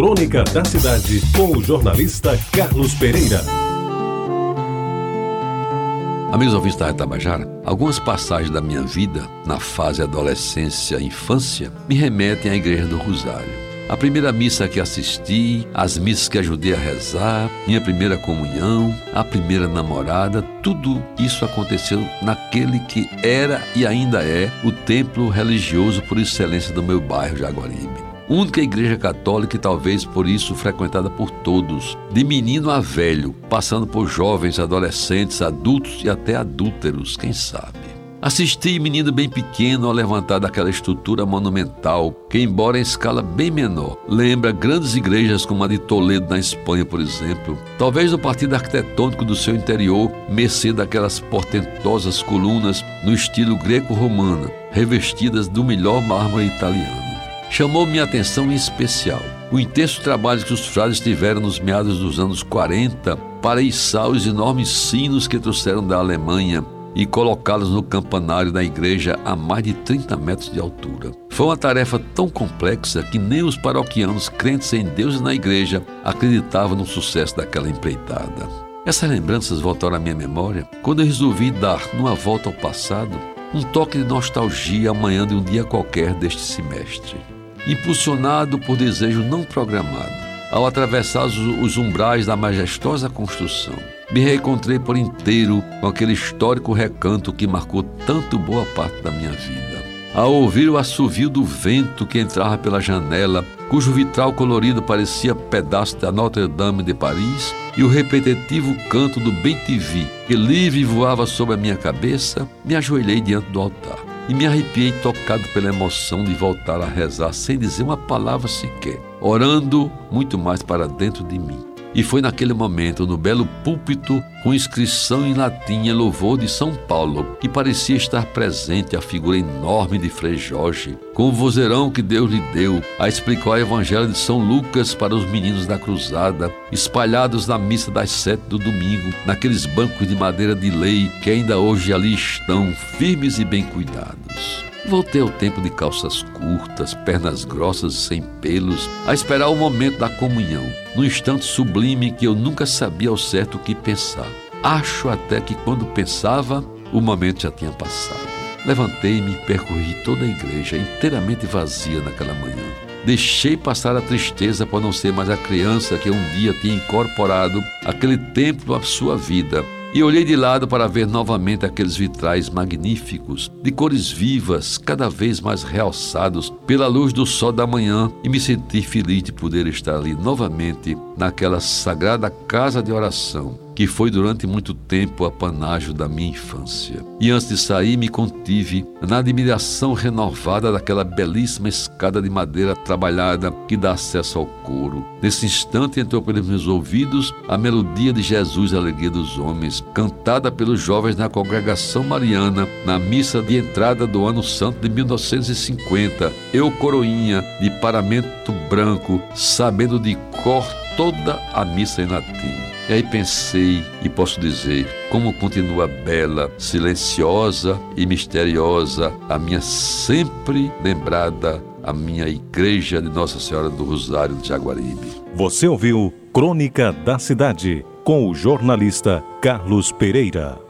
Crônica da Cidade, com o jornalista Carlos Pereira. Amigos ouvintes da Retabajara, algumas passagens da minha vida, na fase adolescência e infância, me remetem à Igreja do Rosário. A primeira missa que assisti, as missas que ajudei a rezar, minha primeira comunhão, a primeira namorada, tudo isso aconteceu naquele que era e ainda é o templo religioso por excelência do meu bairro Jaguaribe única igreja católica e talvez por isso frequentada por todos, de menino a velho, passando por jovens, adolescentes, adultos e até adúlteros, quem sabe. Assisti menino bem pequeno ao levantar daquela estrutura monumental, que, embora em escala bem menor, lembra grandes igrejas como a de Toledo, na Espanha, por exemplo. Talvez no partido arquitetônico do seu interior, mercê daquelas portentosas colunas no estilo greco-romano, revestidas do melhor mármore italiano chamou minha atenção em especial o intenso trabalho que os frades tiveram nos meados dos anos 40 para içar os enormes sinos que trouxeram da Alemanha e colocá-los no campanário da igreja a mais de 30 metros de altura. Foi uma tarefa tão complexa que nem os paroquianos crentes em Deus e na igreja acreditavam no sucesso daquela empreitada. Essas lembranças voltaram à minha memória quando eu resolvi dar, numa volta ao passado, um toque de nostalgia amanhã de um dia qualquer deste semestre impulsionado por desejo não programado. Ao atravessar os umbrais da majestosa construção, me reencontrei por inteiro com aquele histórico recanto que marcou tanto boa parte da minha vida. Ao ouvir o assovio do vento que entrava pela janela, cujo vitral colorido parecia pedaço da Notre-Dame de Paris, e o repetitivo canto do Bem-Te-Vi, que livre voava sobre a minha cabeça, me ajoelhei diante do altar e me arrepiei tocado pela emoção de voltar a rezar sem dizer uma palavra sequer, orando muito mais para dentro de mim. E foi naquele momento, no belo púlpito, com inscrição em latim e louvor de São Paulo, que parecia estar presente a figura enorme de Frei Jorge, com o vozeirão que Deus lhe deu, a explicar o Evangelho de São Lucas para os meninos da cruzada, espalhados na missa das sete do domingo, naqueles bancos de madeira de lei que ainda hoje ali estão, firmes e bem cuidados. Voltei ao tempo de calças curtas, pernas grossas e sem pelos, a esperar o momento da comunhão, num instante sublime que eu nunca sabia ao certo o que pensar. Acho até que quando pensava, o momento já tinha passado. Levantei-me e percorri toda a igreja, inteiramente vazia naquela manhã. Deixei passar a tristeza por não ser mais a criança que um dia tinha incorporado aquele templo à sua vida e olhei de lado para ver novamente aqueles vitrais magníficos, de cores vivas, cada vez mais realçados pela luz do sol da manhã, e me senti feliz de poder estar ali novamente, naquela sagrada casa de oração que foi durante muito tempo a panágio da minha infância. E antes de sair, me contive na admiração renovada daquela belíssima escada de madeira trabalhada que dá acesso ao coro. Nesse instante entrou pelos meus ouvidos a melodia de Jesus, a alegria dos homens, cantada pelos jovens na congregação mariana na missa de entrada do ano santo de 1950. Eu, coroinha, de paramento branco, sabendo de cor toda a missa em latim. E aí pensei e posso dizer como continua bela, silenciosa e misteriosa a minha sempre lembrada a minha igreja de Nossa Senhora do Rosário de Jaguaribe. Você ouviu Crônica da Cidade com o jornalista Carlos Pereira.